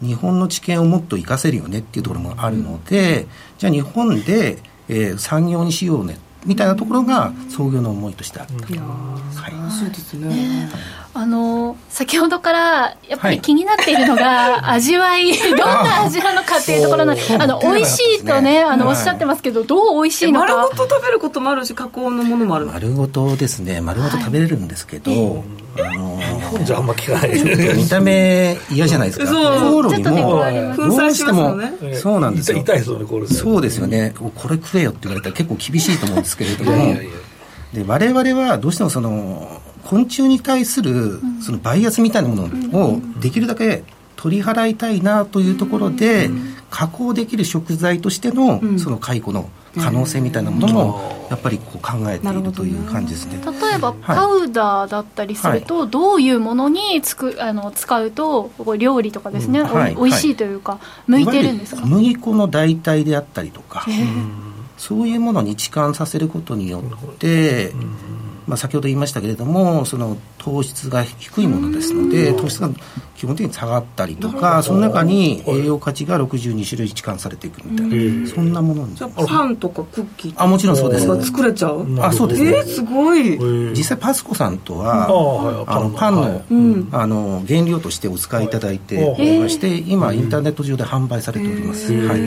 日本の知見をもっと活かせるよねっていうところもあるので、じゃあ日本で、えー産業にしようねみたいなところが創業の思いとしてあった。と。い。やーはいそうですね。あの先ほどからやっぱはい。り気になっているのが、味わいどんな味なのかっていうところなんでそうあの美味しいとねあのはい。おっしゃってますけどどう美味しいのか。丸ごと食べることもあるし加工のものもある丸ごとですね、丸ごと食べれるんですけど、あのー日本じゃあんま聞かない。見た目嫌じゃないですか。そう。コオロギちょっとね。も粉砕しますね。そうなんですよ。痛いですよね。そうですよね。これ食えよって言われたら結構厳しいと思うんですけれども、いやいやいや。で我々はどうしてもその昆虫に対するそのバイアスみたいなものをできるだけ取り払いたいなというところで、加工できる食材としてのその解雇の可能性みたいなものもやっぱりこう考えているという感じですね。例えばパウダーだったりすると、どういうものにつくあの使うと料理とかですね、うん。はい。おい。美味しいというか、向いてるんですか？小麦粉の代替であったりとか、そういうものに置換させることによって、まあ、先ほど言いましたけれどもその糖質が低いものですので糖質が基本的に下がったりとかその中に栄養価値が62種類置換されていくみたいな、そんなものにじゃあパンとかクッキーあもちろんそうです。が作れちゃう。あそうですね。えー、すごい。実際パスコさんとはあの。パンの,、はい。あの原料としてお使いいただいておりまして、今インターネット上で販売されております、はい。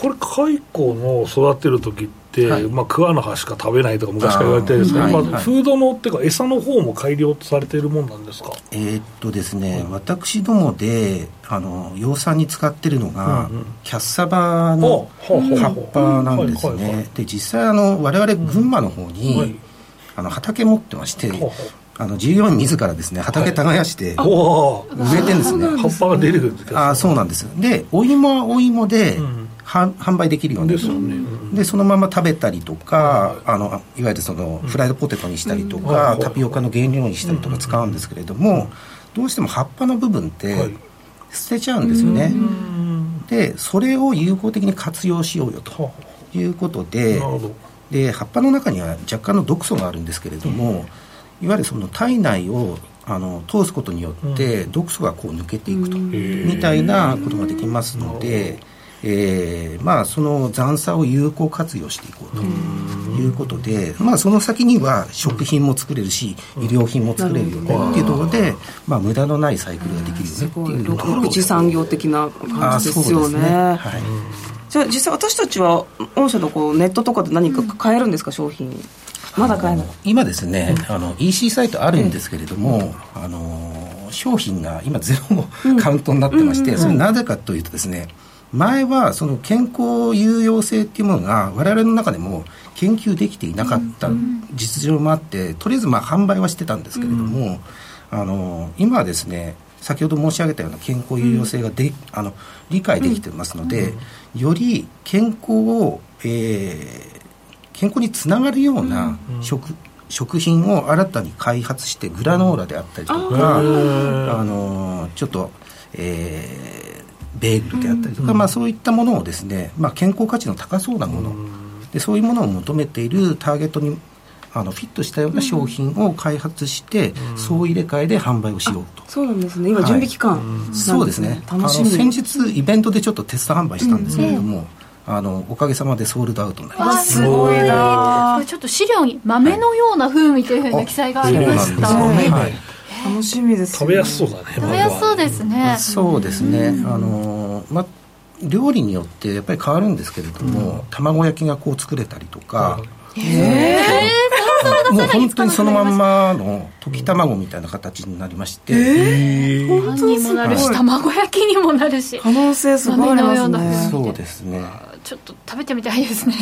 これ蚕の育てる時って、はい。まあ、桑の葉しか食べないとか昔から言われてるんですけど、まあフードのっていうか餌の方も改良されているもんなんですか？えーっとですね、私どもであの養蚕に使ってるのが、うんうん。キャッサバの葉っぱなんですね。で実際あの我々群馬の方に、はい。あの畑持ってまして、はあはあの従業員自らですね畑耕しておお植えてるんですね、葉っぱが出てくるんですけどあそうなんです。でお芋はお芋で、ん。は販売できるようにですよね、うんでそのまま食べたりとか、あのいわゆるそのフライドポテトにしたりとか、うん。タピオカの原料にしたりとか使うんですけれども、どうしても葉っぱの部分ってはい。捨てちゃうんですよね、うん。でそれを有効的に活用しようよとはいうことあでで葉っぱの中には若干の毒素があるんですけれども、いわゆるその体内をあの通すことによって毒素がこう抜けていくと、みたいなことができますので、えーまあ、その残差を有効活用していこうということで、まあ、その先には食品も作れるし、医療品も作れるよねっていうところで、まあ、無駄のないサイクルができるよねっていうところ産業的な感じですよね。はい。じゃあ実際私たちは御社のこうネットとかで何か買えるんですか？商品。まだ買えない。今ですね、あの EC サイトあるんですけれども、あの商品が今ゼロのカウントになってまして、それなぜかというとですね前はその健康有用性っていうものが我々の中でも研究できていなかった実情もあってとりあえずまあ販売はしてたんですけれども、あの今はですね先ほど申し上げたような健康有用性がで、あの理解できてますので、より健康を、えー健康につながるような食,、食品を新たに開発してグラノーラであったりとか、あのちょっと、えーベーグルであったりとか、まあ、そういったものをですね、まあ、健康価値の高そうなもの、でそういうものを求めているターゲットにあのフィットしたような商品を開発して、総入れ替えで販売をしようと。そうなんですね。今準備期間。なん。ですねそうですね。楽しみ。先日イベントでちょっとテスト販売したんですけれども、あのおかげさまでソールドアウトになりまあすすごいな。これちょっと資料に豆のような風味というふうな記載がありました、そうなんですよね。はい楽しみです食べやすそうだね食べやすそうですね。そうですね、あのま料理によってやっぱり変わるんですけれども、卵焼きがこう作れたりとか、もう本当にそのまんまの溶き卵みたいな形になりまして、パンにもなるし卵焼きにもなるし可能性すごいあります豆のようなね。そうですね。ちょっと食べてみたいですね。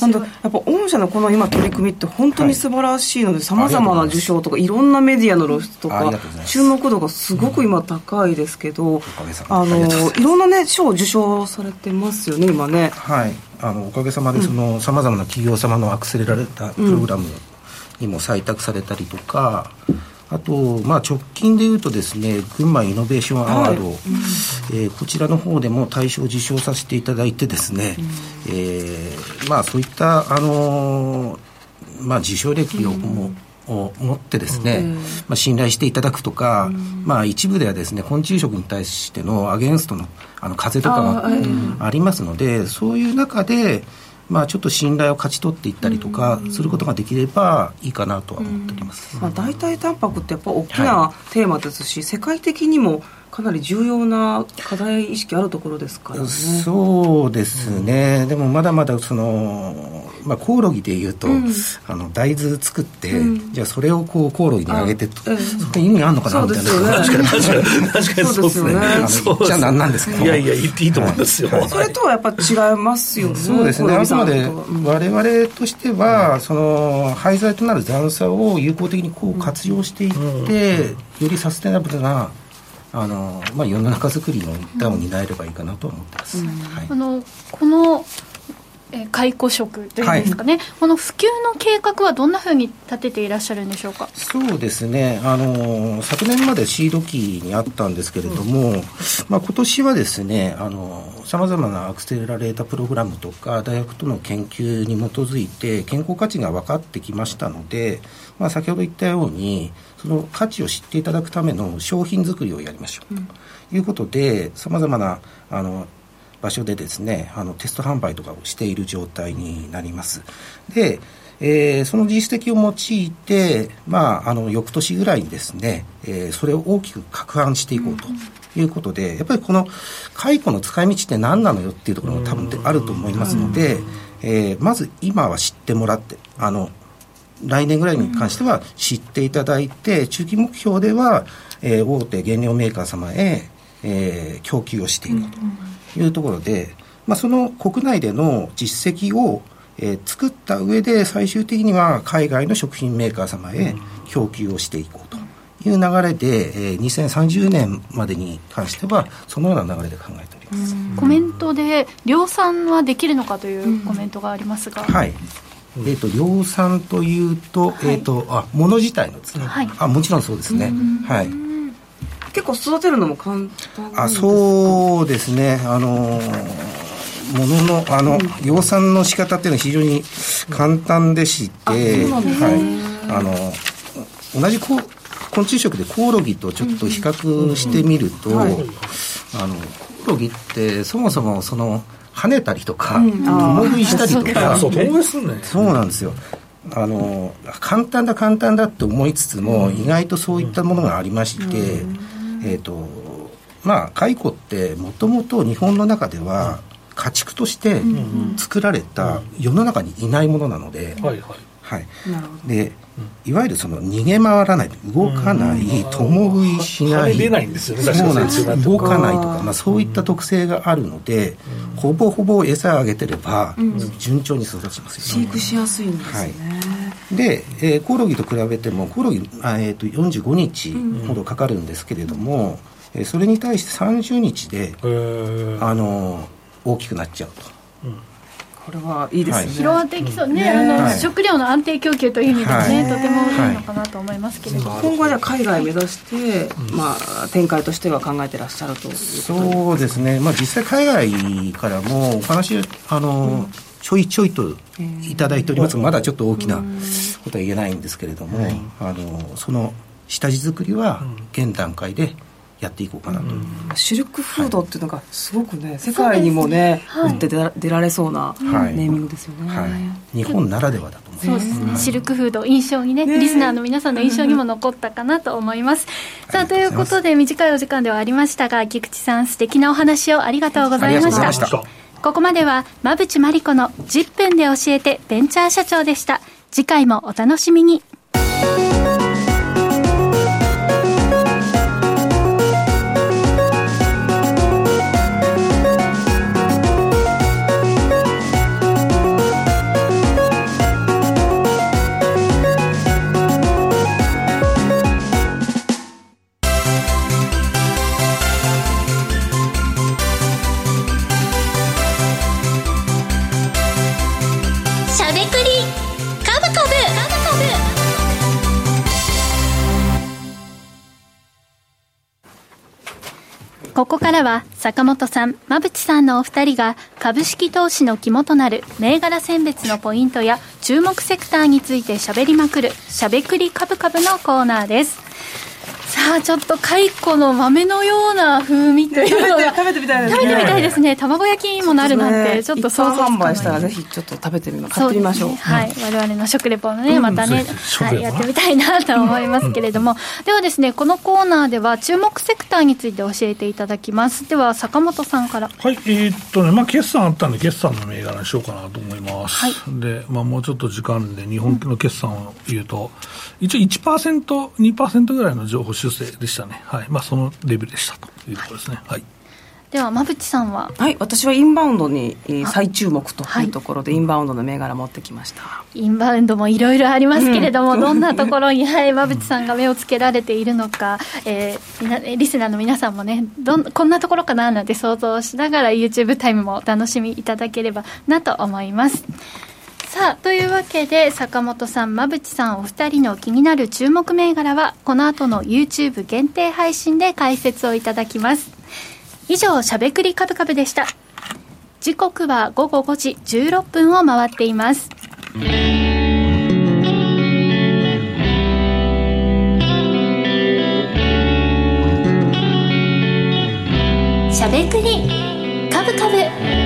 なんだやっぱ御社のこの今取り組みって本当に素晴らしいのでさまざまな受賞とかいろんなメディアの露出とか注目度がすごく今高いですけどかげさまあのいろんなね賞を受賞されてますよね今ね。はいあのおかげさまでさまざまな企業様のアクセレられたプログラムにも採択されたりとか、あと、まあ、直近でいうとですね群馬イノベーションアワード、はい、えー、こちらの方でも大賞を受賞させていただいてですね、うん、えー、まあ、そういった、あのー、まあ、受賞歴をも、うんを持ってですね、うん、まあ、信頼していただくとか、うん、まあ、一部ではですね昆虫食に対してのアゲンストのあの風とかがありますので、そういう中でまあ、ちょっと信頼を勝ち取っていったりとかすることができればいいかなとは思っております、まあ、代替タンパクってやっぱ大きなテーマですし、はい、世界的にもかなり重要な課題意識あるところですからね。そうですね、うん、でもまだまだその、まあ、コオロギでいうと、うん、あの大豆作って、うん、じゃあそれをこうコオロギにあげてと、それ意味あるのかなみたいな、ね、確かに。確かに。確かにそうですね。じゃあ何なんですか？いやいや言っていいと思いますよ、はい、それとはやっぱ違いますよね。そうですね。あくまで我々としては、その廃材となる残渣を有効的にこう活用していって、よりサステナブルなあのまあ、世の中づくりの一端を担えればいいかなと思ってます、うん。はい、あのこのえ解雇職というんですかね、はい、この普及の計画はどんなふうに立てていらっしゃるんでしょうか？そうですね。あの昨年までシード期にあったんですけれども、うん、まあ、今年はですねさまざまなアクセラレータプログラムとか大学との研究に基づいて健康価値が分かってきましたので、まあ、先ほど言ったようにその価値を知っていただくための商品作りをやりましょうということでさまざまなあの場所でですねあのテスト販売とかをしている状態になります。で、えー、その実績を用いて、まあ、あの翌年ぐらいにですね、えー、それを大きく拡販していこうということでやっぱりこの解雇の使い道って何なのよっていうところも多分あると思いますので、えー、まず今は知ってもらってあの来年ぐらいに関しては知っていただいて、中期目標では、えー、大手原料メーカー様へ、えー、供給をしていくというところで、まあ、その国内での実績を、えー、作った上で最終的には海外の食品メーカー様へ供給をしていこうという流れで、えー、2030年までに関してはそのような流れで考えております。コメントで量産はできるのかというコメントがありますが、はいえーと、量産というと,、えーと、あ物自体のですね、はい、あもちろんそうですね。はい。結構育てるのも簡単あそうですね。あのもののあの、量産の仕方っていうのは非常に簡単でして、はい。あの同じこ昆虫食でコオロギとちょっと比較してみると、あのコオロギってそもそもその跳ねたりとか、共食いしたりとか、そうなんですよ。あの簡単だ簡単だって思いつつも、意外とそういったものがありまして、えっ、とまあ蚕ってもともと日本の中では家畜として作られた世の中にいないものなので、はいはいはい、でいわゆるその逃げ回らない動かない共食いしない。出ないんですよねそうなんです。よ動かないとか、まあ、そういった特性があるので、ほぼほぼ餌をあげてれば、順調に育ちますよ、ね、飼育しやすいんですね、はい。で、えー、コオロギと比べてもコオロギ、あえーと、45日ほどかかるんですけれども、うん、えー、それに対して30日で、あの大きくなっちゃうと。これはいいですね、広がっていきそう。ね、ねあの、はい、食料の安定供給という意味でもね、はい、とてもいいのかなと思いますけれども、はい、今後は海外目指して、まあ、展開としては考えてらっしゃるとそうですね、まあ、実際海外からもお話あの、うん、ちょいちょいといただいております。まだちょっと大きなことは言えないんですけれども、あのその下地作りは現段階で、やっていこうかなと、うん、シルクフードっていうのがすごくね、はい、世界にもね、売って出られそうなネーミングですよね、はい。はい、日本ならではだと思いますそうですね、シルクフード印象にね、ね、リスナーの皆さんの印象にも残ったかなと思います、さあということで短いお時間ではありましたが菊池さん素敵なお話をありがとうございました。ここまでは馬淵真理子の10分で教えてベンチャー社長でした。次回もお楽しみにからは坂本さん、馬淵さんのお二人が株式投資の肝となる銘柄選別のポイントや注目セクターについて喋りまくるしゃべくり株株のコーナーです。さあちょっと蚕の豆のような風味というのが食べてみたいですね。食べてみたいですね。卵焼きにもなるなんてちょっと想像販売したらぜひちょっと食べてみま買ってみましょう、ね、はい、我々の食レポのねまたね、はい、やってみたいなと思いますけれども。ではですねこのコーナーでは注目セクターについて教えていただきます。では坂本さんから。はい。えー、っとねまあ決算あったんで決算の銘柄にしようかなと思います、はい、でまあもうちょっと時間で日本の決算を言うと、うん、一応 1%2% ぐらいの情報修正でしたね。はい。まあ、そのレベルでしたということですね。はい。では馬淵さんは？はい。私はインバウンドに再注目というところで、インバウンドの銘柄持ってきました。インバウンドもいろいろありますけれども、うん、どんなところに、はい、馬淵さんが目をつけられているのか、えー、リスナーの皆さんもねどんこんなところかななんて想像しながら YouTube タイムもお楽しみいただければなと思いますさあというわけで坂本さん馬淵さんお二人の気になる注目銘柄はこの後の YouTube 限定配信で解説をいただきます。以上しゃべくりカブカブでした。時刻は午後5時16分を回っています。しゃべくりカブカブ。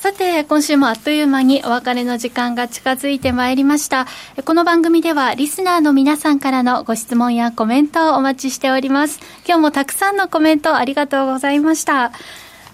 さて、今週もあっという間にお別れの時間が近づいてまいりました。この番組ではリスナーの皆さんからのご質問やコメントをお待ちしております。今日もたくさんのコメントありがとうございました。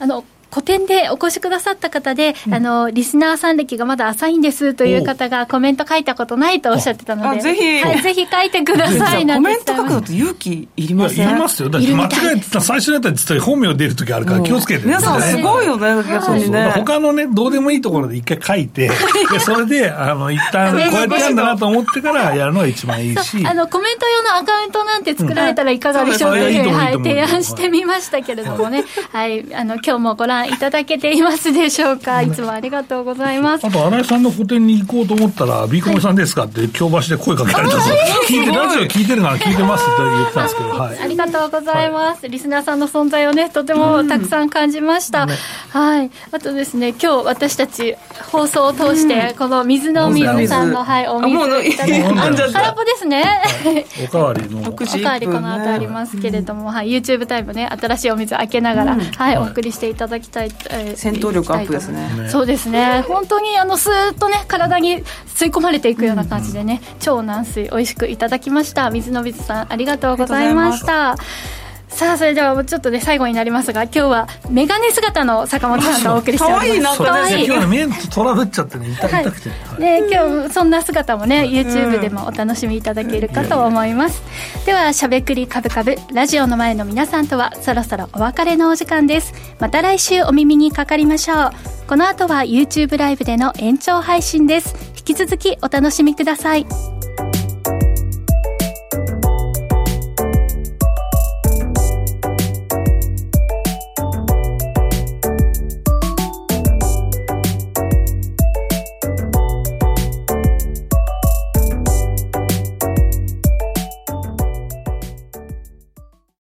あの、個展でお越しくださった方で、うん、あの、リスナーさん歴がまだ浅いんですという方がコメント書いたことないとおっしゃってたので、ぜひ、はい、ぜひ書いてくださいコメント書くのって勇気いりませんいりますよ。だって間違えてた、最初のやったら実は本名出る時あるから気をつけて、ね、皆さんすごいよね、そうそう。ね。他のね、どうでもいいところで一回書いて、でそれで、あの、一旦 こうやってやるんだなと思ってからやるのが一番いいし。あの、コメント用のアカウントなんて作られたらいかがでしょうという、はい、提案してみましたけれどもね、はい、あの、今日もご覧いただけていますでしょうか？いつもありがとうございます。あと、新井さんの個展に行こうと思ったら、ビーコメさんですか？って京橋で声かけられたそう聞いて、ラジオ聞いてるなら聞いてますって言ってたんですけど、はい。ありがとうございます。リスナーさんの存在をね、とてもたくさん感じました。はい。あとですね、今日私たち放送を通して、この水の水さんの、はい、お水いただいて、空っぽですね。おかわりの。おかわりこの後ありますけれども、はい、YouTube タイムね、新しいお水開けながら、はい、お送りしていただきたい。戦闘力アップですね。そうですね。本当にあのスーッとね体に吸い込まれていくような感じでね、超軟水美味しくいただきました。水野水さんありがとうございましたさあそれではちょっとね最後になりますが今日は眼鏡姿の坂本さんがお送りしております。かわいい。今日目トラブっちゃってね痛痛くて、はい、で今日そんな姿もね YouTube でもお楽しみいただけるかと思います、ではしゃべくりカブカブラジオの前の皆さんとはそろそろお別れのお時間です。また来週お耳にかかりましょう。この後は YouTube ライブでの延長配信です。引き続きお楽しみください